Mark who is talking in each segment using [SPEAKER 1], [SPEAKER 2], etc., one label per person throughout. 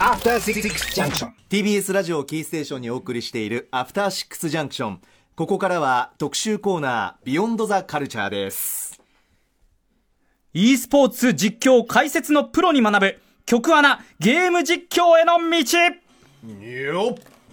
[SPEAKER 1] After Six Junction.
[SPEAKER 2] TBS ラジオキーステーションにお送りしているアフターシックスジャンクションここからは特集コーナービヨンドザカルチャーです
[SPEAKER 3] e スポーツ実況解説のプロに学ぶ曲穴ゲーム実況への道。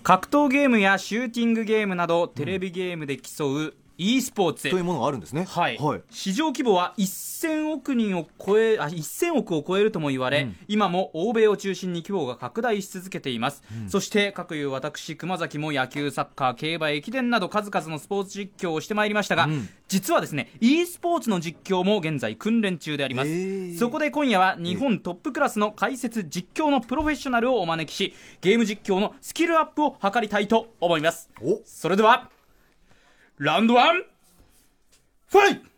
[SPEAKER 3] 格闘ゲームやシューティングゲームなどテレビゲームで競う e スポーツ
[SPEAKER 2] というものがあるんですね。
[SPEAKER 3] はい、
[SPEAKER 2] はい、
[SPEAKER 3] 市場規模は1000億人を超えあ1000億を超えるとも言われ、うん、今も欧米を中心に規模が拡大し続けています、うん、そして各いう私熊崎も野球サッカー競馬駅伝など数々のスポーツ実況をしてまいりましたが、うん、実はですね e スポーツの実況も現在訓練中であります。そこで今夜は日本トップクラスの解説実況のプロフェッショナルをお招きしゲーム実況のスキルアップを図りたいと思います。それではラウンドワンファイト！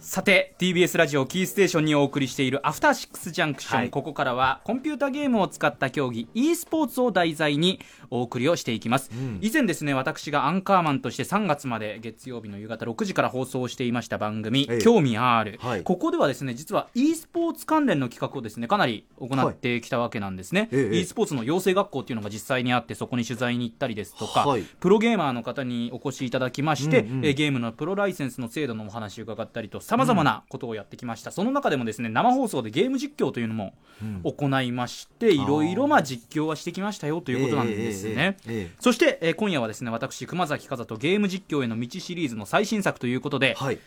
[SPEAKER 3] さて TBS ラジオキーステーションにお送りしているアフターシックスジャンクション、はい、ここからはコンピュータゲームを使った競技 e スポーツを題材にお送りをしていきます、うん、以前ですね私がアンカーマンとして3月まで月曜日の夕方6時から放送していました番組「興味ある、はい、ここではですね実は e スポーツ関連の企画をですねかなり行ってきたわけなんですね、はい、e スポーツの養成学校っていうのが実際にあってそこに取材に行ったりですとか、プロゲーマーの方にお越しいただきまして、うんうん、ゲームのプロライセンスの制度のお話を伺ったりとさまざまなことををやってきました。その中でもですね生放送でゲーム実況というのも行いまして、いろいろまあ実況はしてきましたよということなんですね、そして、えー、今夜はですね私熊崎和人ゲーム実況への道シリーズの最新作ということで、はい。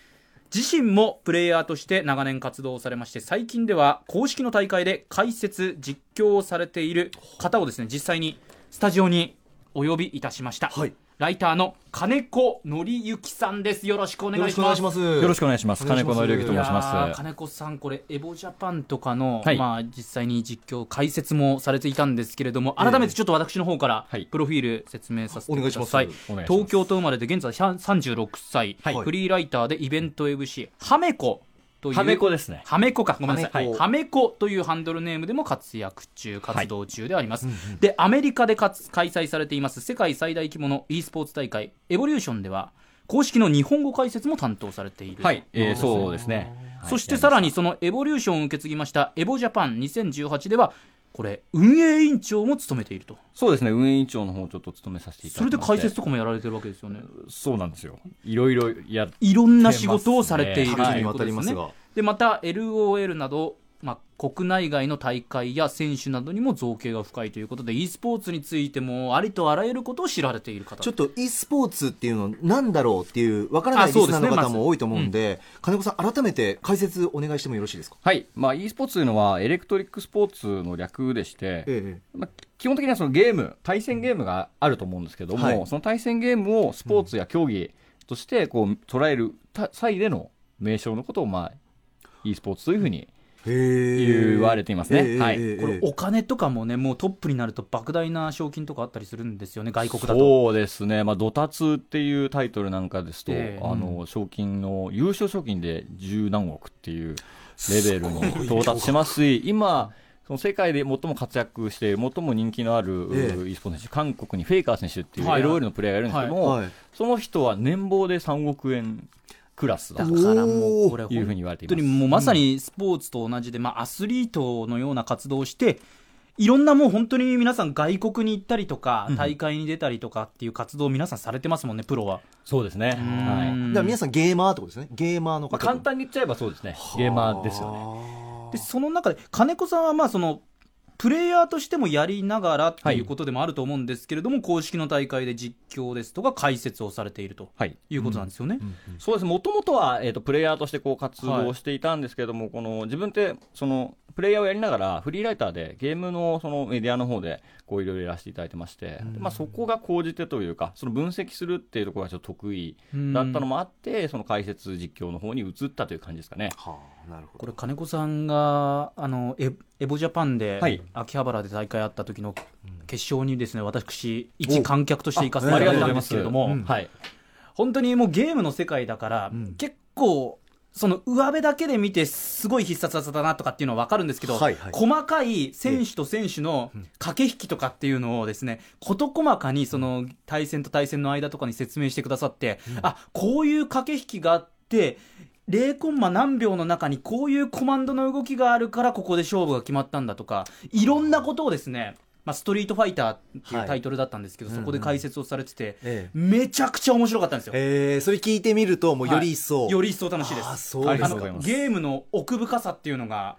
[SPEAKER 3] 自身もプレイヤーとして長年活動されまして最近では公式の大会で解説実況をされている方をですね実際にスタジオにお呼びいたしました、はい、ライターの金子則之さんです。よろしくお願いします。
[SPEAKER 4] よろしくお願いします。金子則之と申します。
[SPEAKER 3] 金子さん、これエボジャパンとかの、はい、まあ実際に実況解説もされていたんですけれども、改めてちょっと私の方からプロフィール説明させてください。はい、東京と生まれて現在36歳、はい、フリーライターでイベント MC ハメコという。は
[SPEAKER 4] めこですね。
[SPEAKER 3] はめこか。ごめんなさい。はめこというハンドルネームでも活躍中活動中であります、はい、でアメリカで開催されています。世界最大規模の e スポーツ大会エボリューションでは公式の日本語解説も担当されている。
[SPEAKER 4] はい、えー、そうですね。
[SPEAKER 3] そしてさらにそのエボリューションを受け継ぎましたエボジャパン。2018ではこれ運営委員長も務めていると。
[SPEAKER 4] そうですね運営委員長の方ちょっと務めさせていた
[SPEAKER 3] だいて。それで解説とかもやられてるわけですよね。
[SPEAKER 4] そうなんですよ。いろいろや
[SPEAKER 3] いろんな仕事をされている、ね、ということですね、はい、でまた LOL などまあ、国内外の大会や選手などにも造形が深いということで e スポーツについてもありとあらゆることを知られている方。
[SPEAKER 2] ちょっと e スポーツっていうのなんだろうっていうわからないリスナーの方も多いと思うんで、ねま、金子さん改めて解説お願いしてもよろしいですか？
[SPEAKER 4] はい、まあ、e スポーツというのはエレクトリックスポーツの略でして、ええ。まあ、基本的にはそのゲーム対戦ゲームがあると思うんですけども、はい、その対戦ゲームをスポーツや競技としてこう捉える際での名称のことを、まあ、e スポーツというふうに言われていますね、はい、
[SPEAKER 3] これお金とかもねもうトップになると莫大な賞金とかあったりするんですよね外国だと。
[SPEAKER 4] そうですね、まあ、ドタツっていうタイトルなんかですと、えー、あの賞金の優勝賞金で十何億っていうレベルに到達してますし今その世界で最も活躍して、最も人気のある、ええ、e スポーツ選手、韓国にフェイカー選手っていう LOL のプレーヤーがいるんですけども、はいはい、その人は年俸で3億円クラスだからもうこれいうふうに言われています
[SPEAKER 3] 本当にもうまさにスポーツと同じで、まあ、アスリートのような活動をしていろんなもう本当に皆さん外国に行ったりとか、大会に出たりとかっていう活動を皆さんされてますもんね、プロは。
[SPEAKER 4] そうですね。はい。だ
[SPEAKER 2] から皆さんゲーマーってことですね。ゲーマーの方。まあ、
[SPEAKER 4] 簡単に言っちゃえばそうですね。ゲーマーですよね。
[SPEAKER 3] で、その中で、金子さんはまあその、プレイヤーとしてもやりながらっていうことでもあると思うんですけれども、はい、公式の大会で実況ですとか解説をされていると。い。うことなんですよね。
[SPEAKER 4] そうです。もともとは、えーと、プレイヤーとしてこう活動していたんですけれども、はい、この自分ってそのプレイヤーをやりながらフリーライターでゲームのそのメディアの方でこういろいろやらせていただいてまして、まあ、そこが高じてというかその分析するっていうところがちょっと得意だったのもあってその解説実況の方に移ったという感じですかね。は
[SPEAKER 3] あ、なるほど。これ金子さんがあのエエボジャパンで、はい、秋葉原で大会あった時の決勝にですね私一観客として行かせていただいたんですけれども、はい、本当にもうゲームの世界だから、うん、結構その上辺だけで見てすごい必殺技だなとかっていうのは分かるんですけど、はいはい、細かい選手と選手の駆け引きとかっていうのをですね事細かにその対戦と対戦の間とかに説明してくださって、うん、あこういう駆け引きがあって0コンマ何秒の中にこういうコマンドの動きがあるからここで勝負が決まったんだとかいろんなことをですねまあ、ストリートファイターっていうタイトルだったんですけど、
[SPEAKER 2] はい
[SPEAKER 3] そこで解説をされてて、
[SPEAKER 2] ええ
[SPEAKER 3] めちゃくちゃ面白かったんですよ。
[SPEAKER 2] えー、それ聞いてみると、もうより一層。
[SPEAKER 3] より一層楽しいです。
[SPEAKER 2] あそうですか
[SPEAKER 3] あのゲームの奥深さっていうのが、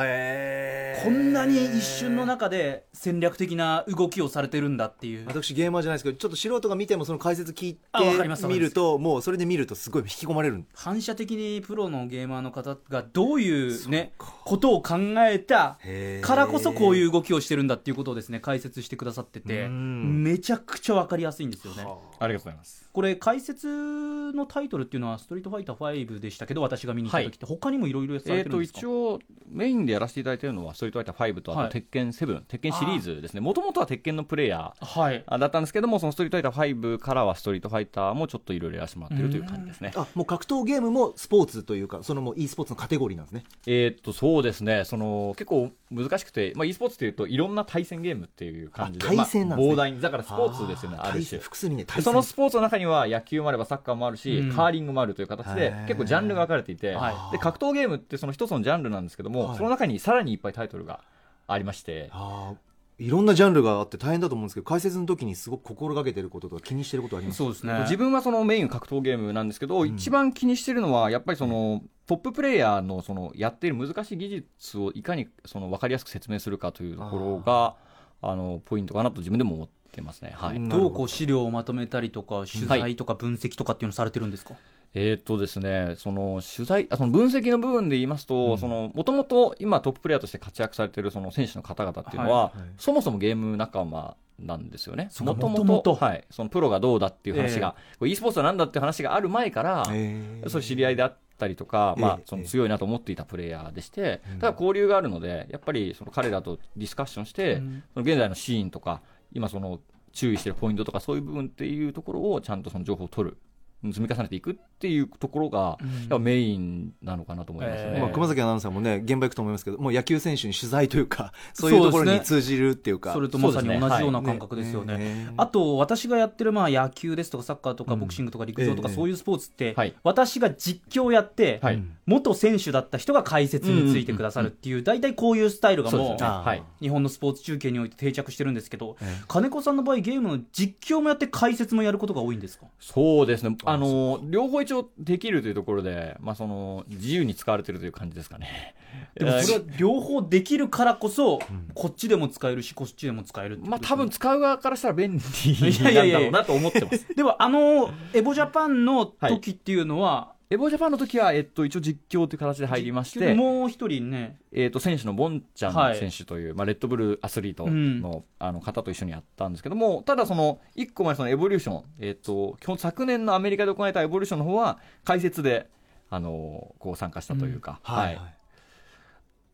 [SPEAKER 2] へー。
[SPEAKER 3] こんなに一瞬の中で戦略的な動きをされてるんだっていう。
[SPEAKER 2] 私ゲーマーじゃないですけどちょっと素人が見てもその解説聞い
[SPEAKER 3] あわかります
[SPEAKER 2] て見るともうそれで見るとすごい引き込まれる。
[SPEAKER 3] 反射的にプロのゲーマーの方がどういうね、ことを考えたからこそこういう動きをしてるんだっていうことをですね、解説してくださってて、
[SPEAKER 2] うん。
[SPEAKER 3] めちゃくちゃわかりやすいんですよね。
[SPEAKER 4] ありがとうございます
[SPEAKER 3] これ解説のタイトルっていうのは「ストリートファイター5」でしたけど私が見に行った時って他にもいろいろさ
[SPEAKER 4] えー、と
[SPEAKER 3] れてるんですか、
[SPEAKER 4] 一応、メインでやらせていただいているのは、ストリートファイター5と、あ
[SPEAKER 3] はい。
[SPEAKER 4] と鉄拳7、鉄拳シリーズですね、もともとは鉄拳のプレイヤ
[SPEAKER 3] はい。
[SPEAKER 4] ーだったんですけども、そのストリートファイター5からは、ストリートファイターもちょっといろいろやらせてもらってるという感じですね。
[SPEAKER 2] あもう格闘ゲームもスポーツというかそのもう e スポーツのカテゴリーなんですね。
[SPEAKER 4] えーっとそうですね。その結構難しくて、まあ、e スポーツっていうといろんな対戦ゲームっていう感じで
[SPEAKER 2] あ対戦なんですね。
[SPEAKER 4] まあ、膨大にだからスポーツですよね
[SPEAKER 2] あ
[SPEAKER 4] る種。
[SPEAKER 2] 戦複数にね
[SPEAKER 4] で
[SPEAKER 2] 対戦。
[SPEAKER 4] そのスポーツの中には野球もあればサッカーもあるし、
[SPEAKER 3] うん。
[SPEAKER 4] カーリングもあるという形で
[SPEAKER 2] へー。
[SPEAKER 4] 結構ジャンルが分かれていて、
[SPEAKER 3] はい。
[SPEAKER 4] で格闘ゲームってその一つのジャンルなんですけども、
[SPEAKER 2] はい。
[SPEAKER 4] その中にさらにいっぱいタイトルがありまして
[SPEAKER 2] あーいろんなジャンルがあって大変だと思うんですけど解説の時にすごく心がけてることとか気にしてることあります？
[SPEAKER 3] そうですね。
[SPEAKER 4] 自分はそのメイン格闘ゲームなんですけど、
[SPEAKER 2] ん。
[SPEAKER 4] 一番気にしてるのはやっぱりそのトッププレイヤーのそのやっている難しい技術をいかにその分かりやすく説明するかというところがあのポイントかなと自分でも思ってますね。はい。
[SPEAKER 2] うん
[SPEAKER 3] どうこう資料をまとめたりとか取材とか分析とかっていうのされてるんですか、
[SPEAKER 4] えーっとですね、その取材あその分析の部分で言いますと、そのもともと今トッププレイヤーとして活躍されているその選手の方々っていうのは、
[SPEAKER 2] はい。はい。
[SPEAKER 4] そもそもゲーム仲間なんですよね。もともとはい。そのプロがどうだっていう話が、これ e スポーツはなんだっていう話がある前から、
[SPEAKER 2] えー
[SPEAKER 4] そう知り合いであったりとか、まあ
[SPEAKER 2] ええ、
[SPEAKER 4] その強いなと思っていたプレイヤーでして、
[SPEAKER 2] うん。
[SPEAKER 4] ただ交流があるので、やっぱりその彼らとディスカッションして、
[SPEAKER 3] うん。
[SPEAKER 4] その現在のシーンとか、今その注意してるポイントとか、そういう部分っていうところをちゃんとその情報を取る。積み重ねていくっていうところが、
[SPEAKER 3] うん。
[SPEAKER 4] やっぱメインなのかなと思いますよね。
[SPEAKER 3] え
[SPEAKER 2] まあ、熊崎アナウンサーもね現場行くと思いますけどもう野球選手に取材というか そういうところに通じるっていうか。
[SPEAKER 3] それとまさに同じよう
[SPEAKER 2] は
[SPEAKER 3] ない。感覚ですよね。
[SPEAKER 2] ね。
[SPEAKER 3] あと私がやってるまあ野球ですとかサッカーとかボクシングとか陸上とか
[SPEAKER 2] ええ。
[SPEAKER 3] そういうスポーツって、
[SPEAKER 4] はい
[SPEAKER 3] 私が実況をやって、
[SPEAKER 4] はい。
[SPEAKER 2] うん
[SPEAKER 3] 元選手だった人が解説についてくださるっていう大体こういうスタイルがもう。日本のスポーツ中継において定着してるんですけど、
[SPEAKER 2] ええ。
[SPEAKER 3] 金子さんの場合ゲームの実況もやって解説もやることが多いんですか？
[SPEAKER 4] そうですね。あの、両方一応できるというところで、まあその、自由に使われてるという感じですかね。
[SPEAKER 3] でもそれは両方できるからこそ、こっちでも使えるしこっちでも使える
[SPEAKER 4] まあ多分使う側からしたら便利
[SPEAKER 3] いやいやいや
[SPEAKER 4] なんだろうなと思ってます。
[SPEAKER 3] でもあのエボジャパンの時っていうのは、
[SPEAKER 4] エボジャパンの時は、えっと、一応実況という形で入りまして、
[SPEAKER 3] もう一人ね。
[SPEAKER 4] えっと、選手のボンちゃ
[SPEAKER 3] はい。
[SPEAKER 4] ん選手という、まあ、レッドブルアスリート
[SPEAKER 3] うん。
[SPEAKER 4] の,、あの方と一緒にやったんですけども、ただその、一個前そのエボリューション、えっと、基本昨年のアメリカで行われたエボリューションの方は、解説で、あの、こう参加したというか、はい、
[SPEAKER 2] はい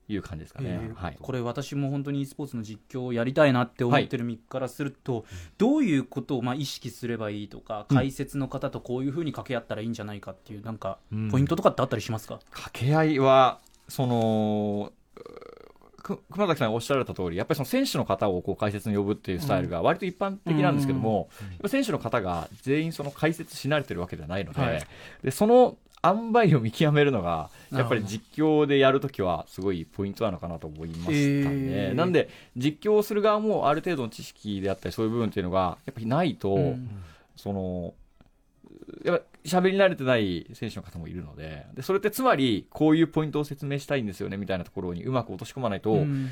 [SPEAKER 4] いう感じですかね。
[SPEAKER 3] えー
[SPEAKER 4] はい。
[SPEAKER 3] これ私も本当に e スポーツの実況をやりたいなって思ってる身からすると、どういうことをまあ意識すればいいとか、解説の方とこういうふうに掛け合ったらいいんじゃないかっていうなんか
[SPEAKER 2] うん
[SPEAKER 3] ポイントとかってあったりしますか、
[SPEAKER 4] 掛け合いは、その、く熊崎さんがおっしゃられた通り、やっぱりその選手の方をこう解説に呼ぶっていうスタイルが割と一般的なんですけども、やっぱ選手の方が全員その解説し慣れてるわけではないので、
[SPEAKER 3] はい。
[SPEAKER 4] でその塩梅を見極めるのが、やっぱり実況でやるときはすごいポイントなのかなと思いましたね。
[SPEAKER 3] えー。
[SPEAKER 4] なんで、実況をする側もある程度の知識であったり、そういう部分っていうのが、やっぱりないと、
[SPEAKER 3] うん。
[SPEAKER 4] その、やっぱ喋り慣れてない選手の方もいるのでで、それってつまり、こういうポイントを説明したいんですよねみたいなところにうまく落とし込まないと、
[SPEAKER 3] うん。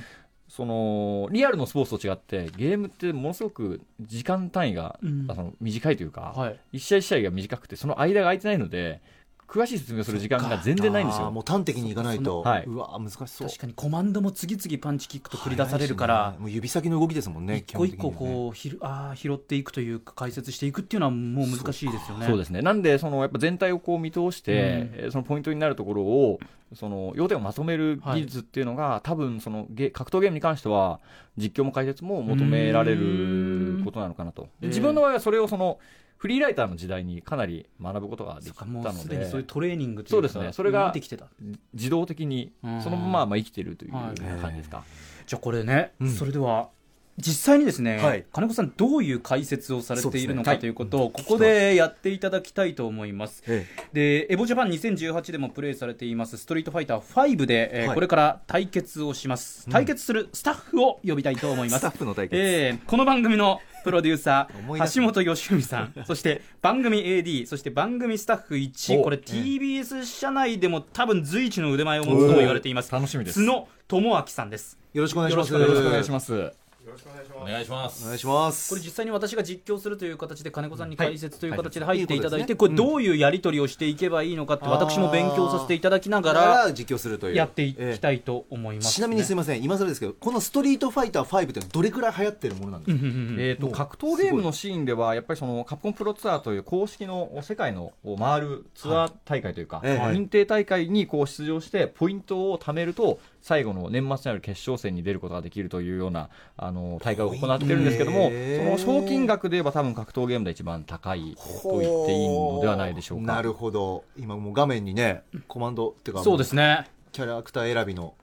[SPEAKER 4] そのリアルのスポーツと違って、ゲームってものすごく時間単位が、
[SPEAKER 3] うん。
[SPEAKER 4] あの短いというか、
[SPEAKER 3] はい。
[SPEAKER 4] 一試合一試合が短くて、その間が空いてないので、詳しい説明をする時間が全然ないんですよ。
[SPEAKER 2] もう端的にいかないと、
[SPEAKER 4] はい。う
[SPEAKER 2] わ難しそう。
[SPEAKER 3] 確かにコマンドも次々パンチキックと繰り出されるから、
[SPEAKER 2] ね。もう指先の動きですもんね
[SPEAKER 3] 一個一個こうひるあー拾っていくというか解説していくっていうのはもう難しいですよね。
[SPEAKER 4] そうですね。なんで、そのやっぱ全体をこう見通して、
[SPEAKER 3] うん。
[SPEAKER 4] えーそのポイントになるところを、その要点をまとめる技術っていうのが、多分そのゲ格闘ゲームに関しては、実況も解説も求められることなのかなと。
[SPEAKER 3] うん。
[SPEAKER 4] 自分の場合はそれをその、フリーライターの時代にかなり学ぶことができたので。
[SPEAKER 3] すでにそういう、トレーニングというか
[SPEAKER 4] そうですね。それが
[SPEAKER 3] 見てきてた。
[SPEAKER 4] 自動的に
[SPEAKER 3] うん。
[SPEAKER 4] そのまままあ生きてるという
[SPEAKER 3] はい
[SPEAKER 4] 感じですか？
[SPEAKER 3] じゃあこれね、
[SPEAKER 2] うん。
[SPEAKER 3] それでは実際にですね、
[SPEAKER 2] はい。
[SPEAKER 3] 金子さんどういう解説をされているのかということを、ここでやっていただきたいと思います。
[SPEAKER 2] え
[SPEAKER 3] で、エボジャパン2018でもプレイされています、ストリートファイター5で、えー
[SPEAKER 2] はい。
[SPEAKER 3] これから対決をします。対決するスタッフを呼びたいと思います。
[SPEAKER 2] スタッフの対決。
[SPEAKER 3] えーこの番組のプロデューサー、橋本義文さん、そして番組 AD、そして番組スタッフ1、
[SPEAKER 4] お
[SPEAKER 3] これ TBS 社内でも多分随一の腕前を持つとも言われています。
[SPEAKER 4] 楽しみです
[SPEAKER 3] 角智明さんです。
[SPEAKER 2] よろしくお願いします。
[SPEAKER 3] よろしく
[SPEAKER 4] お願いします。
[SPEAKER 1] お願いします。
[SPEAKER 2] お願いします。
[SPEAKER 3] これ実際に私が実況するという形で金子さんに解説という
[SPEAKER 2] はい。
[SPEAKER 3] 形で入っていただいて、
[SPEAKER 2] はい。
[SPEAKER 3] これどういうやり取りをしていけばいいのかって私も勉強させていただきなが
[SPEAKER 2] から
[SPEAKER 3] ら
[SPEAKER 2] 実況するという。
[SPEAKER 3] やってい
[SPEAKER 2] え
[SPEAKER 3] きたいと思います、
[SPEAKER 2] ちなみにすみ
[SPEAKER 3] ま
[SPEAKER 2] ません、今更ですけど、このストリートファイター5ってどれくらい流行ってるものなんですか、
[SPEAKER 4] えー、と格闘ゲームのシーンでは、やっぱりそのカプコンプロツアーという公式の世界の回るツアー大会というか、
[SPEAKER 2] ええ。
[SPEAKER 4] 認定大会にこう出場して、ポイントを貯めると、最後の年末にある決勝戦に出ることができるというようなあの大会を行ってるんですけども、
[SPEAKER 2] へ
[SPEAKER 4] そ
[SPEAKER 2] え
[SPEAKER 4] の賞金額で言えば、多分格闘ゲームで一番高いと言っていいのではないでしょうか。
[SPEAKER 2] なるほど。今もう画面にね、コマンドっていうか、
[SPEAKER 3] そうですね。
[SPEAKER 2] キャラクター選びの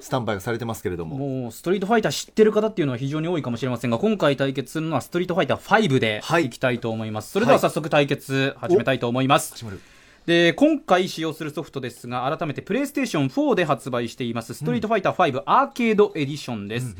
[SPEAKER 2] スタンバイがされてますけれども。
[SPEAKER 3] もうストリートファイター知ってる方っていうのは非常に多いかもしれませんが今回対決するのはストリートファイター5で
[SPEAKER 2] はい。
[SPEAKER 3] いきたいと思います、それでは早速対決始めたいと思います、
[SPEAKER 2] 始まる
[SPEAKER 3] で今回使用するソフトですが改めてプレイステーション4で発売しています「ストリートファイター5アーケードエディション」です、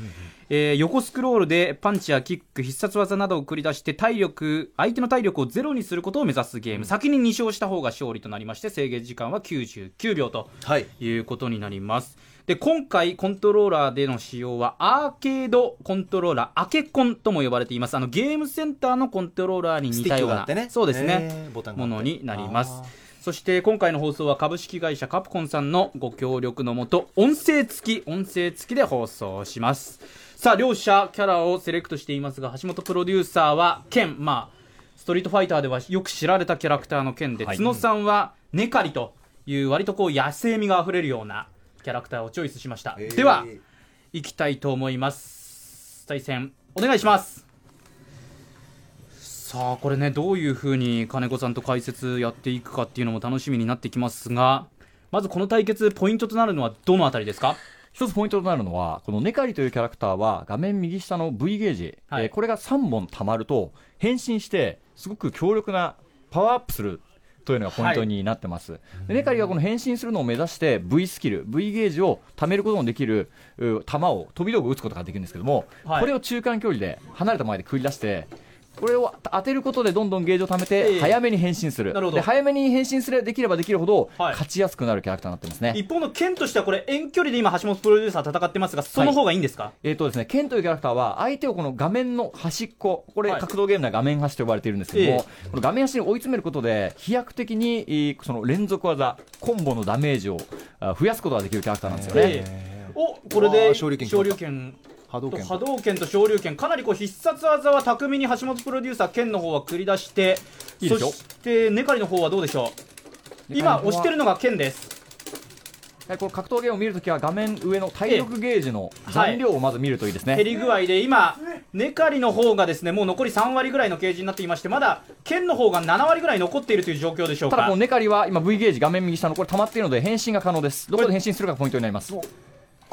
[SPEAKER 3] えー横スクロールでパンチやキック必殺技などを繰り出して体力相手の体力をゼロにすることを目指すゲーム、先に2勝した方が勝利となりまして制限時間は99秒と
[SPEAKER 2] はい。
[SPEAKER 3] いうことになります。で今回コントローラーでの使用はアーケードコントローラーアケコンとも呼ばれています。あのゲームセンターのコントローラーに似たような、そうですね、ものになりますそして今回の放送は株式会社カプコンさんのご協力のもと音声付き音声付きで放送します。さあ両者キャラをセレクトしていますが橋本プロデューサーはケン。まあストリートファイターではよく知られたキャラクターの剣で、
[SPEAKER 4] はい。
[SPEAKER 3] 角さんはネカリという割とこう野生味があふれるようなキャラクターをチョイスしました、
[SPEAKER 2] えー。
[SPEAKER 3] では行きたいと思います。対戦お願いしますさあこれねどういうふうに金子さんと解説やっていくかっていうのも楽しみになってきますがまずこの対決ポイントとなるのはどのあたりですか？
[SPEAKER 4] 一つポイントとなるのは、このネカリというキャラクターは、画面右下の V ゲージ、
[SPEAKER 3] はい。
[SPEAKER 4] えーこれが3本溜まると、変身して、すごく強力なパワーアップするというのがポイントになってます。でネカリがこの変身するのを目指して、V スキル、V ゲージを貯めることのできるう弾を飛び道具打つことができるんですけども、
[SPEAKER 3] はい。
[SPEAKER 4] これを中間距離で離れた前で繰り出して、これを当てることでどんどんゲージを貯め
[SPEAKER 3] ええ。
[SPEAKER 4] て早めに変身する、
[SPEAKER 3] なるほど。
[SPEAKER 4] で早めに変身すればできればできるほど
[SPEAKER 3] はい。
[SPEAKER 4] 勝ちやすくなるキャラクターになってますね。
[SPEAKER 3] 一方の剣としてはこれ遠距離で今橋本プロデューサー戦ってますがその方がいいんですか、
[SPEAKER 4] えーとですね、ケンというキャラクターは相手をこの画面の端っこ、これ、
[SPEAKER 3] はい。
[SPEAKER 4] 格闘ゲームでは画面端と呼ばれているんですけども、
[SPEAKER 3] え
[SPEAKER 4] この画面端に追い詰めることで、飛躍的にえーその連続技、コンボのダメージをあ増やすことができるキャラクターなんですよね。
[SPEAKER 3] えおこれ
[SPEAKER 2] あ
[SPEAKER 3] で
[SPEAKER 2] ー昇竜拳
[SPEAKER 3] 昇竜拳と
[SPEAKER 2] 波動拳
[SPEAKER 3] 波動拳と昇竜拳。かなりこう必殺技は巧みに橋本プロデューサー剣の方は繰り出して
[SPEAKER 4] いい
[SPEAKER 3] そしてネカリの方はどうでしょう？今押してるのが剣です。
[SPEAKER 4] はいこの格闘ゲームを見るときは、画面上の体力ゲージの残量をまず見るといいですね。
[SPEAKER 3] 減り具合で今ネカリの方がですねもう残り3割ぐらいのケージになっていましてまだ剣の方が7割ぐらい残っているという状況でしょうか？
[SPEAKER 4] ただ、このネカリは今、V ゲージ、画面右下のこれ溜まっているので、変身が可能です。どこで変身するかがポイントになります。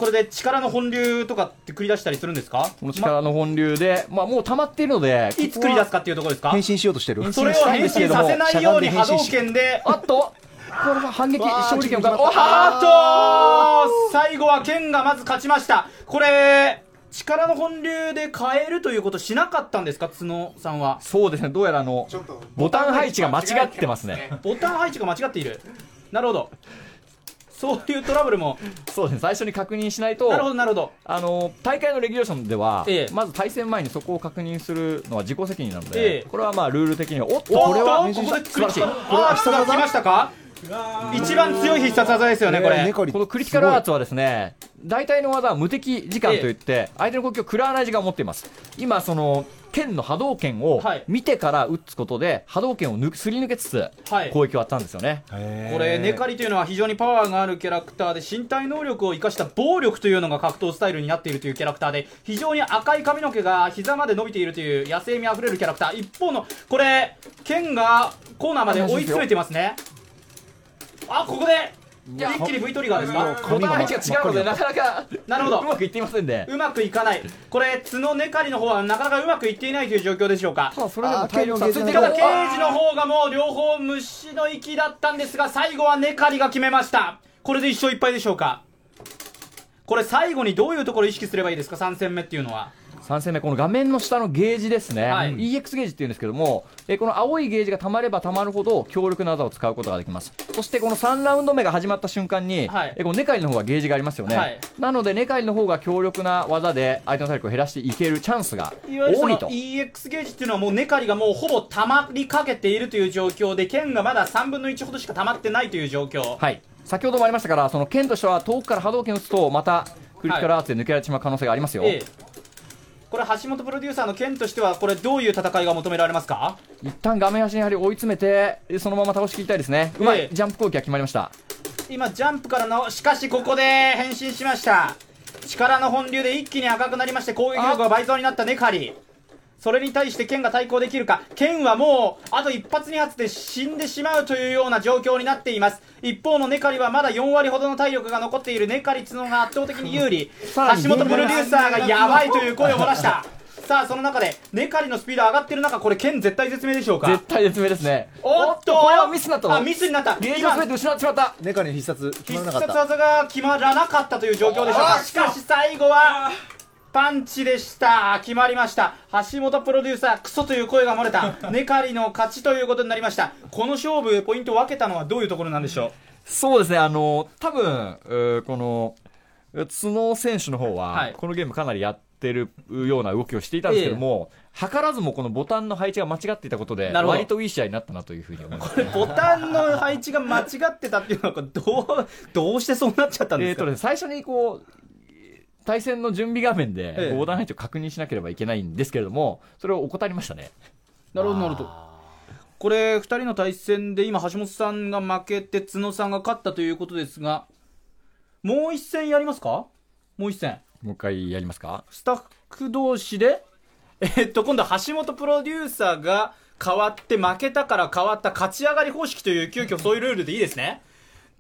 [SPEAKER 4] こ
[SPEAKER 3] これで力の本流とかって繰り出したりするんですか？
[SPEAKER 4] の力の本流で、まあ、もう溜まっているので、
[SPEAKER 3] いつ繰り出すかっていうところですか？
[SPEAKER 2] 変身しようとしてる。
[SPEAKER 3] それを変身させないように波動拳で。
[SPEAKER 4] あっと、これは反撃、勝利権を
[SPEAKER 2] ちょっと待っ
[SPEAKER 3] あーっと最後は剣がまず勝ちました。これ力の本流で変えるということしなかったんですか？角さんは。
[SPEAKER 4] そうですね、どうやらあのボタン配置が間違ってますね。
[SPEAKER 3] ボタン配置が間違っている。なるほどそういうトラブルも
[SPEAKER 4] そうですね、最初に確認しないと
[SPEAKER 3] なるほどなるほど。
[SPEAKER 4] あの大会のレギュレーションでは、
[SPEAKER 3] ええ。
[SPEAKER 4] まず対戦前にそこを確認するのは自己責任なので、
[SPEAKER 3] ええ。
[SPEAKER 4] これはまあルール的には、おっと、これは
[SPEAKER 3] ここで
[SPEAKER 4] 素晴らしい、
[SPEAKER 3] あー必殺技来ましたか？一番強い必殺技ですよねこれ。
[SPEAKER 4] このクリティカルアーツはですね、大体の技は無敵時間といって、相手の攻撃を食らわない時間を持っています。今その剣の波動拳を
[SPEAKER 3] はい。
[SPEAKER 4] 見てから打つことで波動拳をすり抜けつつ
[SPEAKER 3] はい。
[SPEAKER 4] 攻撃をあったんですよね。
[SPEAKER 3] これネカリというのは非常にパワーがあるキャラクターで身体能力を生かした暴力というのが格闘スタイルになっているというキャラクターで非常に赤い髪の毛が膝まで伸びているという野生味あふれるキャラクター。一方のこれ剣がコーナーまで追い詰めてますね。あここで一気に V トリガーですか？
[SPEAKER 4] ボタン配置が違うのでなかなか
[SPEAKER 3] なるほど。
[SPEAKER 4] うまくいっていませんで
[SPEAKER 3] うまくいかない。これ角根刈りの方はなかなかうまくいっていないという状況でしょうか？
[SPEAKER 4] ただそれでも体力差
[SPEAKER 2] あー
[SPEAKER 4] ついてから
[SPEAKER 3] ただ刑事の方がもう両方虫の息だったんですが最後は根刈りが決めました。これで1勝1敗でしょうか？これ最後にどういうところを意識すればいいですか？3戦目っていうのは
[SPEAKER 4] 3戦目この画面の下のゲージですね、
[SPEAKER 3] はい。
[SPEAKER 4] EX ゲージっていうんですけどもえーこの青いゲージがたまればたまるほど強力な技を使うことができます。そしてこの3ラウンド目が始まった瞬間に、
[SPEAKER 3] はい。
[SPEAKER 4] えーこのネカリの方がゲージがありますよね、
[SPEAKER 3] はい。
[SPEAKER 4] なのでネカリの方が強力な技で相手の体力を減らしていけるチャンスが多いと。
[SPEAKER 3] EX ゲージっていうのはもう根刈りがもうほぼ溜まりかけているという状況で剣がまだ3分の1ほどしか溜まってないという状況。
[SPEAKER 4] はい。先ほどもありましたからその剣としては遠くから波動拳を打つとまたクリティカルアーツで抜けられてしまう可能性がありますよ、
[SPEAKER 3] ええこれ橋本プロデューサーの剣としてはこれどういう戦いが求められますか？
[SPEAKER 4] 一旦画面端にやはり追い詰めてえーそのまま倒し切りたいですね。うま
[SPEAKER 3] ええ。
[SPEAKER 4] いジャンプ攻撃が決まりました。
[SPEAKER 3] 今ジャンプからのしかしここで変身しました。力の本流で一気に赤くなりまして攻撃力が倍増になったネカリそれに対して剣が対抗できるか。剣はもうあと一発二発で死んでしまうというような状況になっています。一方のネカリはまだ4割ほどの体力が残っているネカリ角が圧倒的に有利。橋本プロデューサーがやばいという声を漏らした。さあその中でネカリのスピード上がってる中これ剣絶対絶命でしょうか？
[SPEAKER 4] 絶対絶命ですね。
[SPEAKER 3] おっと
[SPEAKER 4] これはミスになったの
[SPEAKER 3] あミスになった。
[SPEAKER 4] ゲージを全て失ってしまった。
[SPEAKER 2] ネカリの必殺決ま
[SPEAKER 3] 必
[SPEAKER 2] らなかった
[SPEAKER 3] 殺技が決まらなかったという状況でしょうか？しかし最後はパンチでした。決まりました。橋本プロデューサークソという声が漏れた。ネカリの勝ちということになりました。この勝負ポイントを分けたのはどういうところなんでしょ
[SPEAKER 4] そうですね、あの多分えーこの角選手の方は、
[SPEAKER 3] はい。
[SPEAKER 4] このゲームかなりやってるような動きをしていたんですけども、図らずもこのボタンの配置が間違っていたことで、割といい試合になったなというふうに思います。
[SPEAKER 3] うボタンの配置が間違ってたっていうのはこれどうどうしてそうなっちゃったんですか、
[SPEAKER 4] えーとね、最初にこう対戦の準備画面で、
[SPEAKER 3] ええ。
[SPEAKER 4] ボタン配置を確認しなければいけないんですけれども、それを怠りましたね。
[SPEAKER 3] なるほどなるほど。これ2人の対戦で今橋本さんが負けて角さんが勝ったということですがもう一戦やりますか？もう一戦。
[SPEAKER 4] もう一回やりますか？
[SPEAKER 3] スタッフ同士で？えっと今度は橋本プロデューサーが変わって負けたから変わった勝ち上がり方式という急遽そういうルールでいいですね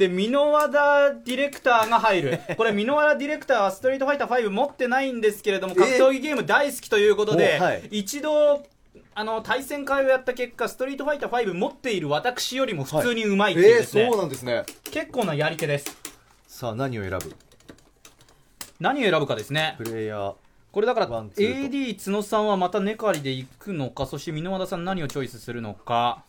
[SPEAKER 3] で箕輪田ディレクターが入る。これ箕輪田ディレクターはストリートファイター5持ってないんですけれども格闘技ゲーム大好きということで、
[SPEAKER 2] おはい。
[SPEAKER 3] 一度あの対戦会をやった結果ストリートファイター5持っている私よりも普通にうまいっていう
[SPEAKER 2] えー、
[SPEAKER 3] ですね、
[SPEAKER 2] そうなんですね。
[SPEAKER 3] 結構なやり手です。
[SPEAKER 2] さあ何を選ぶ？
[SPEAKER 3] 何を選ぶかですね。
[SPEAKER 2] プレイヤー。
[SPEAKER 3] これだから AD 角さんはまたネカリで行くのかそして箕輪田さん何をチョイスするのか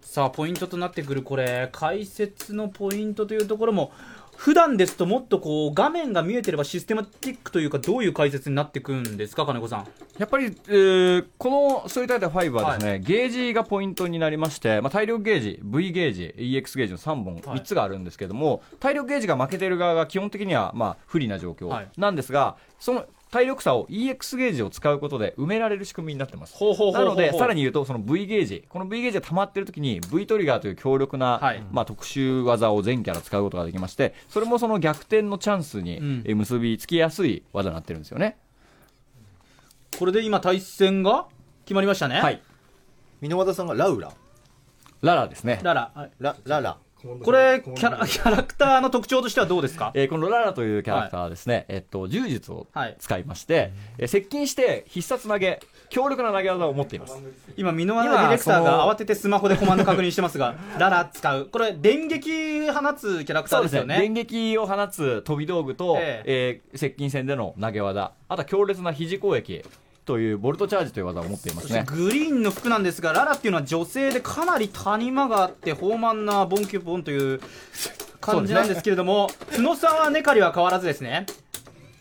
[SPEAKER 3] さあポイントとなってくるこれ。解説のポイントというところも普段ですともっとこう画面が見えてればシステマティックというかどういう解説になってくるんですか？金子さん。
[SPEAKER 4] やっぱり、えーこのストリートファイター5はですね、ゲージがポイントになりまして、まあ、体力ゲージ、V ゲージ、EX ゲージの3本、
[SPEAKER 3] はい。
[SPEAKER 4] 3つがあるんですけども、体力ゲージが負けている側が基本的には、まあ、不利な状況
[SPEAKER 3] はい。
[SPEAKER 4] なんですが、その体力差を EX ゲージを使うことで埋められる仕組みになってます。
[SPEAKER 3] ほうほうほうほう
[SPEAKER 4] なので、さらに言うと、その V ゲージ、この V ゲージが溜まっているときに、V トリガーという強力な、
[SPEAKER 3] はい。
[SPEAKER 4] まあ、特殊技を全キャラ使うことができまして、それもその逆転のチャンスに結びつきやすい技になってるんですよね。
[SPEAKER 3] これで今対戦が決まりましたね。
[SPEAKER 4] はい。
[SPEAKER 2] 箕輪田さんがラウラ。
[SPEAKER 4] ララですね。
[SPEAKER 3] ララ。はい。
[SPEAKER 2] ラララ
[SPEAKER 3] これキャラキャラクターの特徴としてはどうですか？
[SPEAKER 4] えーこのララというキャラクターはですね、えっと、柔術を
[SPEAKER 3] はい。
[SPEAKER 4] 使いまして、えー接近して必殺投げ、強力な投げ技を持っています。
[SPEAKER 3] 今、箕輪田ディレクターが慌ててスマホでコマンド確認してますが、ララ使う。これ、電撃放つキャラクターですよね。
[SPEAKER 4] 電撃を放つ飛び道具と、
[SPEAKER 3] え。
[SPEAKER 4] えー接近戦での投げ技、あとは強烈な肘攻撃というボルトチャージという技を持っていますね。
[SPEAKER 3] グリーンの服なんですが、ララっていうのは女性でかなり谷間があって、豊満なボンキュボンという感じなんですけれども、角さんはネカリは変わらずですね。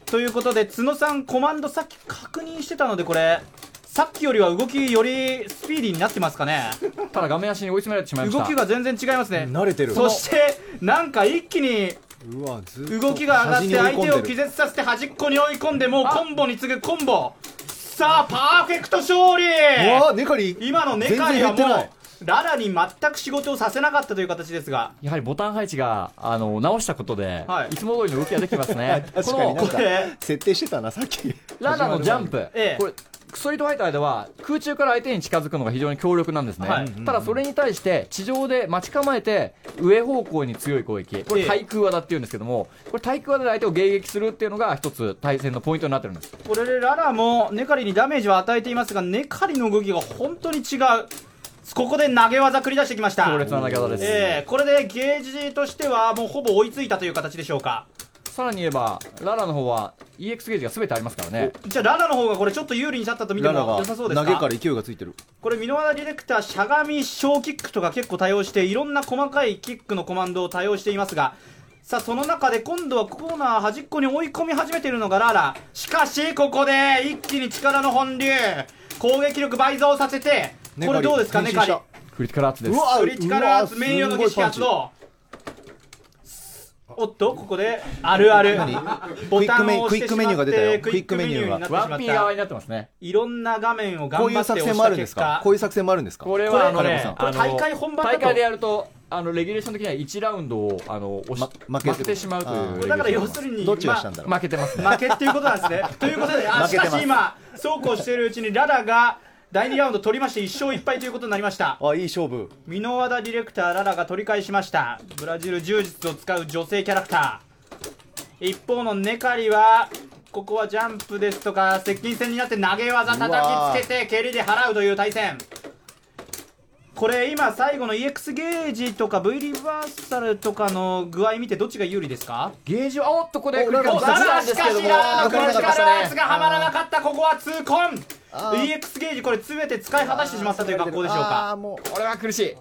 [SPEAKER 3] ということで、角さんコマンドさっき確認してたので、これ、さっきよりは動きよりスピーディーになってますかね。
[SPEAKER 4] ただ画面足に追い詰められてしまいました。
[SPEAKER 3] 動きが全然違いますね。
[SPEAKER 2] 慣れてる
[SPEAKER 3] そして、なんか一気に動きが上がって相手を気絶させて端っこに追い込んでもうコンボに次ぐコンボさあパーフェクト勝利。
[SPEAKER 2] うわネカリ
[SPEAKER 3] 今のネカリはも
[SPEAKER 2] う
[SPEAKER 3] ララに全く仕事をさせなかったという形ですが。
[SPEAKER 4] やはりボタン配置があの直したことで、
[SPEAKER 3] はい。
[SPEAKER 4] い、つも通りの動きができてますね。
[SPEAKER 2] 確かに
[SPEAKER 3] これ
[SPEAKER 2] 設定してたなさっき。
[SPEAKER 4] ララのジャンプ、
[SPEAKER 3] ええ。
[SPEAKER 4] これストリートファイターでは空中から相手に近づくのが非常に強力なんですね、
[SPEAKER 3] はい。
[SPEAKER 4] ただそれに対して地上で待ち構えて上方向に強い攻撃。これ対空技っていうんですけどもこれ対空技で相手を迎撃するっていうのが一つ対戦のポイントになってるんです。
[SPEAKER 3] これでララもネカリにダメージを与えていますがネカリの動きが本当に違う。ここで投げ技繰り出してきました。
[SPEAKER 4] 強烈な投げ技です、
[SPEAKER 3] えーこれでゲージとしてはもうほぼ追いついたという形でしょうか
[SPEAKER 4] さらに言えばララの方は EX ゲージが全てありますからね。
[SPEAKER 3] じゃあララの方がこれちょっと有利に立ったと見ても
[SPEAKER 2] ララが
[SPEAKER 3] 良さそうですか？
[SPEAKER 2] 投げから勢いがついてる。
[SPEAKER 3] これ箕輪田ディレクターしゃがみ小キックとか結構多用していろんな細かいキックのコマンドを多用していますがさあその中で今度はコーナー端っこに追い込み始めているのがララ。しかしここで一気に力の本流。攻撃力倍増させてこれどうですかネカリ
[SPEAKER 4] クリティカルアーツです。
[SPEAKER 2] うわ
[SPEAKER 3] クリティカルアーツ名誉の儀式発動おっとここであるある。
[SPEAKER 2] 何？
[SPEAKER 3] ボタンを押してしまって
[SPEAKER 2] クイックメニューが出たよ。
[SPEAKER 3] クイックメニューになってしま
[SPEAKER 4] ワンピー側になってますね。
[SPEAKER 3] いろんな画面を
[SPEAKER 2] こういう
[SPEAKER 3] 頑張って押
[SPEAKER 2] 作戦もあるんで
[SPEAKER 3] した結果。
[SPEAKER 2] すかこういう作戦もあるんですか？
[SPEAKER 4] これはあのね
[SPEAKER 3] 大会本番だと。
[SPEAKER 4] 大会でやるとあのレギュレーション的には1ラウンドをあの押し
[SPEAKER 2] ま負け
[SPEAKER 4] てしまうという
[SPEAKER 3] だから要するに
[SPEAKER 2] どっちがしたんだろう。
[SPEAKER 4] 負けてますね
[SPEAKER 3] 負けっていうことなんですね。ということで、あしかし今、そうこうしているうちにララが第2ラウンド取りまして1勝1敗ということになりました。
[SPEAKER 2] あいい勝負。
[SPEAKER 3] 箕輪田ディレクターララが取り返しました。ブラジル柔術を使う女性キャラクター。一方のネカリは、ここはジャンプですとか接近戦になって投げ技叩きつけて蹴りで払うという対戦。これ今最後の EX ゲージとか V リバーサルとかの具合見てどっちが有利ですか？
[SPEAKER 4] ゲージはおっとここで
[SPEAKER 2] おララ
[SPEAKER 3] しかしラークリティカルアーツがはまらなかった。ここは痛恨 EX ゲージこれ全て使い果たしてしまったという格好でしょう
[SPEAKER 2] あ
[SPEAKER 3] か
[SPEAKER 2] ーも
[SPEAKER 4] これは苦しい。う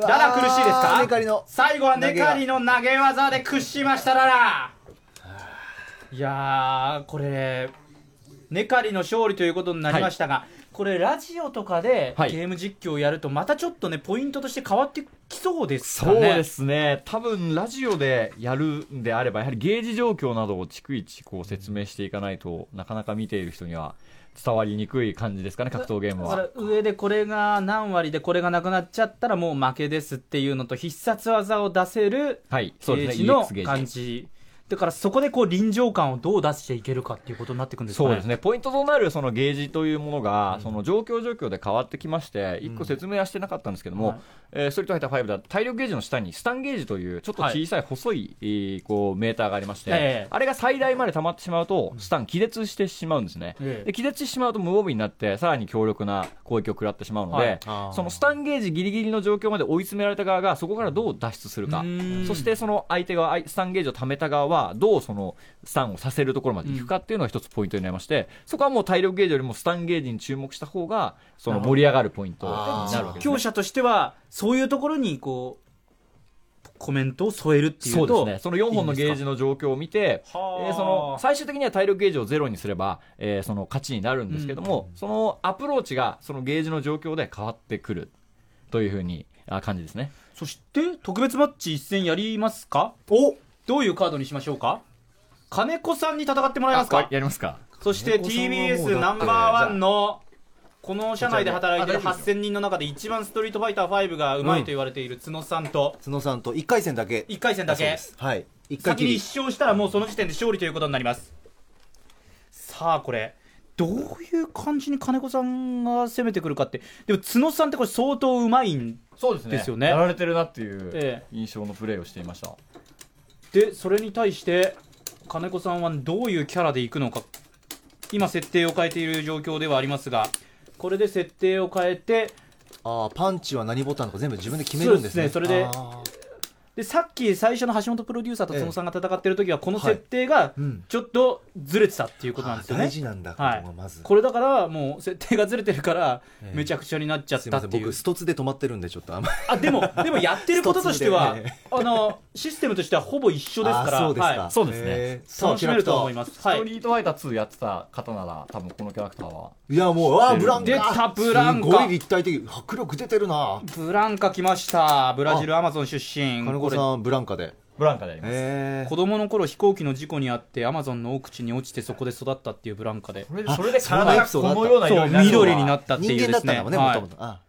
[SPEAKER 3] ララ苦しいですか？
[SPEAKER 2] ネカリの。
[SPEAKER 3] 最後はネカリの投げ技で屈しましたララいやーこれネカリの勝利ということになりましたが、これラジオとかで
[SPEAKER 4] はい。
[SPEAKER 3] ゲーム実況をやるとまたちょっとねポイントとして変わってきそうですかね。
[SPEAKER 4] そうですね。多分ラジオでやるんであればやはりゲージ状況などを逐一こう説明していかないとなかなか見ている人には伝わりにくい感じですかね格闘ゲームは。
[SPEAKER 3] 上でこれが何割でこれがなくなっちゃったらもう負けですっていうのと必殺技を出せる
[SPEAKER 4] はい。
[SPEAKER 3] ゲージの感
[SPEAKER 4] ジ。
[SPEAKER 3] じだからそこでこう臨場感をどう出していけるかっていうことになっていくんですかね。
[SPEAKER 4] そうですね。ポイントとなるそのゲージというものが、その状況状況で変わってきまして一個説明はしてなかったんですけども、
[SPEAKER 3] はい。
[SPEAKER 4] えーストリートファイター5では体力ゲージの下にスタンゲージというちょっと小さい細い、えーこうメーターがありまして、
[SPEAKER 3] ええ。
[SPEAKER 4] あれが最大まで溜まってしまうとスタン気絶してしまうんですね、
[SPEAKER 3] ええ。
[SPEAKER 4] で気絶してしまうと無防備になってさらに強力な攻撃を食らってしまうので、
[SPEAKER 3] はい。
[SPEAKER 4] そのスタンゲージギリギリの状況まで追い詰められた側がそこからどう脱出するか。
[SPEAKER 3] うーん。
[SPEAKER 4] そしてその相手側スタンゲージを貯めた側はどうそのスタンをさせるところまで行くかっていうのが一つポイントになりまして、そこはもう体力ゲージよりもスタンゲージに注目した方がその盛り上がるポイントになるわけです、ね
[SPEAKER 3] 強。者としてはそういうところにこうコメントを添えるっていうと
[SPEAKER 4] そうですね。その4本のゲージの状況を見て、
[SPEAKER 3] はあ
[SPEAKER 4] えーその最終的には体力ゲージをゼロにすれば、えーその勝ちになるんですけども、そのアプローチがそのゲージの状況で変わってくるというふうにあ感じですね。
[SPEAKER 3] そして特別マッチ一戦やりますか？おどういうカードにしましょうか？金子さんに戦ってもらえますか？
[SPEAKER 4] やりますか。
[SPEAKER 3] そして TBS ナンバーワンのこの社内で働いている8000人の中で一番ストリートファイター5がうまいと言われている角さんと。
[SPEAKER 2] 角さんと。1回戦だけ。
[SPEAKER 3] 1回戦だけ。
[SPEAKER 2] はい。1回
[SPEAKER 3] 先に
[SPEAKER 2] きり
[SPEAKER 3] 1勝したらもうその時点で勝利ということになります。さあこれどういう感じに金子さんが攻めてくるかって。でも角さんってこれ相当うまいん
[SPEAKER 4] そうです
[SPEAKER 3] ね。ですよね。
[SPEAKER 4] やられてるなっていう
[SPEAKER 3] え。
[SPEAKER 4] 印象のプレーをしていました。
[SPEAKER 3] でそれに対して金子さんはどういうキャラでいくのか。今設定を変えている状況ではありますがこれで設定を変えて
[SPEAKER 2] あーパンチは何ボタンとか全部自分で決めるんですね。
[SPEAKER 3] そうですねそれででさっき最初の橋本プロデューサーと角さんが戦ってる時はこの設定が
[SPEAKER 2] うん。
[SPEAKER 3] ちょっとずれてたっていうことなんですよね。
[SPEAKER 2] 大事なんだ、
[SPEAKER 3] はい。
[SPEAKER 2] ここがまず。
[SPEAKER 3] これだからもう設定がずれてるから
[SPEAKER 2] ええ。
[SPEAKER 3] めちゃくちゃになっちゃったっていう、
[SPEAKER 2] 僕ストツで止まってるんでちょっとあんまり。
[SPEAKER 3] あでも でもやってることとしては、
[SPEAKER 2] え
[SPEAKER 3] あのシステムとしてはほぼ一緒ですから
[SPEAKER 2] そうですか、
[SPEAKER 3] はい。
[SPEAKER 4] そうですね。
[SPEAKER 2] へー。
[SPEAKER 3] 楽しめると思い
[SPEAKER 2] キ
[SPEAKER 3] ます、
[SPEAKER 4] ス
[SPEAKER 3] はい、
[SPEAKER 4] トリートファイター2やってた方なら多分このキャラクターは。
[SPEAKER 2] いやもうわあブランカ。
[SPEAKER 3] 出たブランカ。
[SPEAKER 2] すごい立体的迫力出てるな。
[SPEAKER 3] ブランカ来ました。ブラジルアマゾン出身
[SPEAKER 2] 子さんブランカで。
[SPEAKER 4] ブランカであります。
[SPEAKER 2] え
[SPEAKER 3] 子供の頃飛行機の事故にあってアマゾンの奥地に落ちてそこで育ったっていうブランカで。
[SPEAKER 4] それでそれで
[SPEAKER 2] そんな
[SPEAKER 4] 体が
[SPEAKER 2] エピソードあった
[SPEAKER 4] このような。色
[SPEAKER 3] そう
[SPEAKER 4] にな
[SPEAKER 3] 緑になったっていうですね。はい
[SPEAKER 2] もともとあ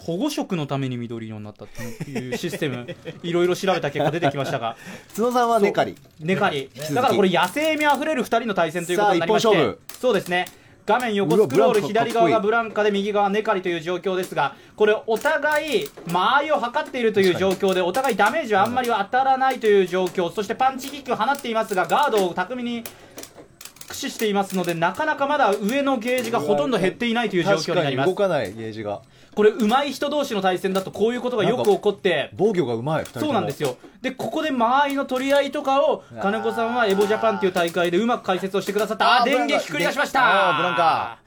[SPEAKER 3] 保護色のために緑色になったっていうシステム。いろいろ調べた結果出てきましたが。
[SPEAKER 2] 角さんはネカリ
[SPEAKER 3] ネカリだからこれ野生味あふれる2人の対戦ということになりまして。
[SPEAKER 2] さあ一本勝
[SPEAKER 3] そうですね画面横スクロール左側がブランカで右側ネカリという状況ですがこれお互い間合いを測っているという状況でお互いダメージはあんまりは当たらないという状況そしてパンチキックを放っていますがガードを巧みに駆使していますのでなかなかまだ上のゲージがほとんど減っていないという状況になります。
[SPEAKER 2] 動かないゲージが
[SPEAKER 3] これ上手い人同士の対戦だとこういうことがよく起こって
[SPEAKER 2] 防御がうまい2人とも。
[SPEAKER 3] そうなんですよ。でここで間合いの取り合いとかを金子さんはエボジャパンっていう大会でうまく解説をしてくださった。あ電撃繰り出しました。
[SPEAKER 2] ブランカ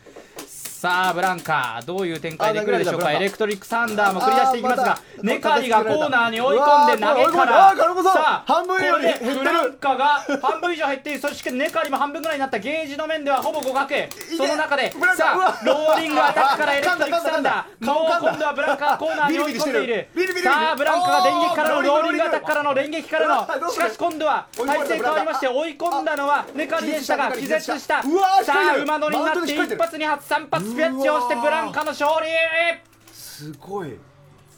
[SPEAKER 3] さあブランカどういう展開で来るでしょうか？エレクトリックサンダーも繰り出していきますがネカリがコーナーに追い込んで投げから
[SPEAKER 2] さ
[SPEAKER 3] あこれで
[SPEAKER 2] 減ってる
[SPEAKER 3] ブランカが半分以上減っているそしてネカリも半分ぐらいになったゲージの面ではほぼ互角その中でさあローリングアタックからエレクトリックサンダーもう今度はブランカがコーナーに追い込んでいるさあブランカが電撃からのローリングアタックからの連撃からのしかし今度は体勢変わりまして追い込んだのはネカリでしたが気
[SPEAKER 2] 気絶
[SPEAKER 3] 絶したさあ馬乗りになって一発二発三発ピャッチをしてブランカの勝利。
[SPEAKER 2] すごい。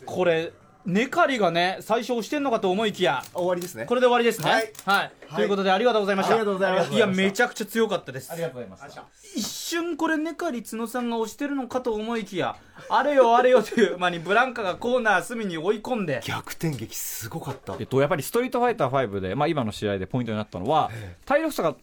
[SPEAKER 3] これネカリがね最初押してんのかと思いきや。
[SPEAKER 2] 終わりですね。
[SPEAKER 3] これで終わりですね。
[SPEAKER 2] はい。
[SPEAKER 3] はい、ということでありがとうございました。
[SPEAKER 2] ありがとうございます
[SPEAKER 3] いやめちゃくちゃ強かったです。
[SPEAKER 4] ありがとうございます
[SPEAKER 3] 一瞬これネカリ角さんが押してるのかと思いきやあれよあれよという 間にブランカがコーナー隅に追い込んで。
[SPEAKER 2] 逆転劇すごかった。
[SPEAKER 4] えっと、やっぱりストリートファイター5で、まあ、今の試合でポイントになったのは、体力差が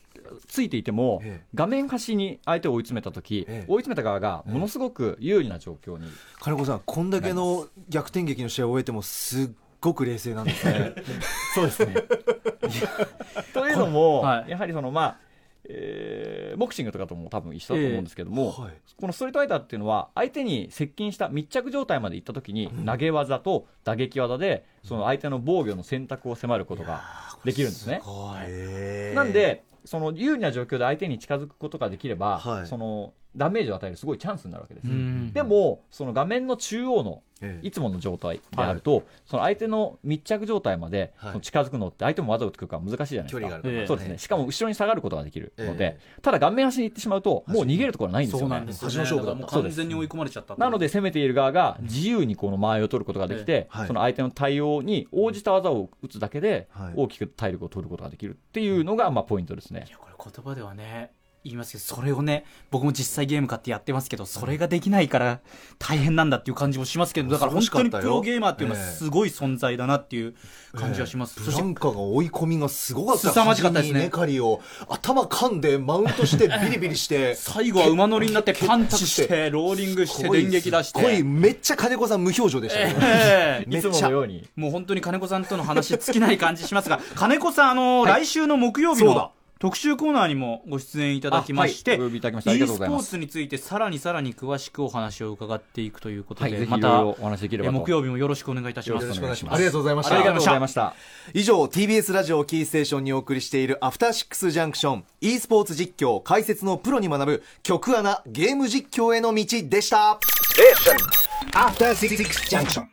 [SPEAKER 4] ついていても
[SPEAKER 2] ええ、
[SPEAKER 4] 画面端に相手を追い詰めたとき、
[SPEAKER 2] ええ。
[SPEAKER 4] 追い詰めた側がものすごく有利な状況に、
[SPEAKER 2] 金子さんこんだけの逆転劇の試合を終えてもすっごく冷静なんですね。
[SPEAKER 4] そうですね。というのも、
[SPEAKER 3] はい。
[SPEAKER 4] やはりその、まあえーボクシングとかとも多分一緒だと思うんですけども、
[SPEAKER 2] はい。
[SPEAKER 4] このストリートファイターっていうのは相手に接近した密着状態まで行った時に投げ技と打撃技でその相手の防御の選択を迫ることができるんですね。
[SPEAKER 2] ごい。へー。
[SPEAKER 4] なんでその有利な状況で相手に近づくことができれば、
[SPEAKER 2] はい。
[SPEAKER 4] そのダメージを与えるすごいチャンスになるわけです。
[SPEAKER 3] うん。
[SPEAKER 4] でもその画面の中央の
[SPEAKER 2] ええ。
[SPEAKER 4] いつもの状態であると、その相手の密着状態まで近づくのって相手も技を作るから難しいじゃないですか。
[SPEAKER 2] 距離があるから
[SPEAKER 3] ええ
[SPEAKER 4] そうですね。しかも後ろに下がることができるので、
[SPEAKER 2] え
[SPEAKER 4] ただ顔面端に行ってしまうと、もう逃げるところはないんですよね。
[SPEAKER 3] ですよ
[SPEAKER 2] 端の勝負だ
[SPEAKER 3] 完全に追い込まれちゃった
[SPEAKER 4] なので攻めている側が自由にこの間合いを取ることができて、
[SPEAKER 2] ええ。はい。
[SPEAKER 4] その相手の対応に応じた技を打つだけで
[SPEAKER 2] はい。
[SPEAKER 4] 大きく体力を取ることができるっていうのがまあポイントですね。
[SPEAKER 3] い。やこれ言葉ではね言いますけどそれをね僕も実際ゲーム買ってやってますけどそれができないから大変なんだっていう感じもしますけどだから本当にプロゲーマーっていうのはすごい存在だなっていう感じはします、そして
[SPEAKER 2] ブランカが追い込みがすごかった。
[SPEAKER 3] 凄まじかったですね。
[SPEAKER 2] カリを頭噛んでマウントして ビリビリして。
[SPEAKER 3] 最後は馬乗りになってパンチしてローリングして電撃出し
[SPEAKER 2] すっごい
[SPEAKER 3] て
[SPEAKER 2] めっちゃ金子さん無表情でしたけど、
[SPEAKER 3] ええ
[SPEAKER 4] いつものように。
[SPEAKER 3] もう本当に金子さんとの話尽きない感じしますが金子さんあの、来週の木曜日
[SPEAKER 2] そうだ。
[SPEAKER 3] の特集コーナーにもご出演いただきまして、
[SPEAKER 4] あはい。お呼びいただきましてあり
[SPEAKER 3] e
[SPEAKER 4] がとうございます。
[SPEAKER 3] スポーツについてさらにさらに詳しくお話を伺っていくということ
[SPEAKER 4] はい、
[SPEAKER 3] で、
[SPEAKER 4] ぜひい
[SPEAKER 3] また
[SPEAKER 4] お話できれば
[SPEAKER 3] 木曜日もよろしくお願いいたします。
[SPEAKER 2] よろしくお願いします。
[SPEAKER 4] お願いします
[SPEAKER 2] ありがとうございました。
[SPEAKER 3] ありがとうございま
[SPEAKER 4] ました。
[SPEAKER 2] 以上 TBS ラジオキーステーションにお送りしているアフターシックスジャンクション e スポーツ実況解説のプロに学ぶ曲穴ゲーム実況への道でした。
[SPEAKER 5] After Six Junction.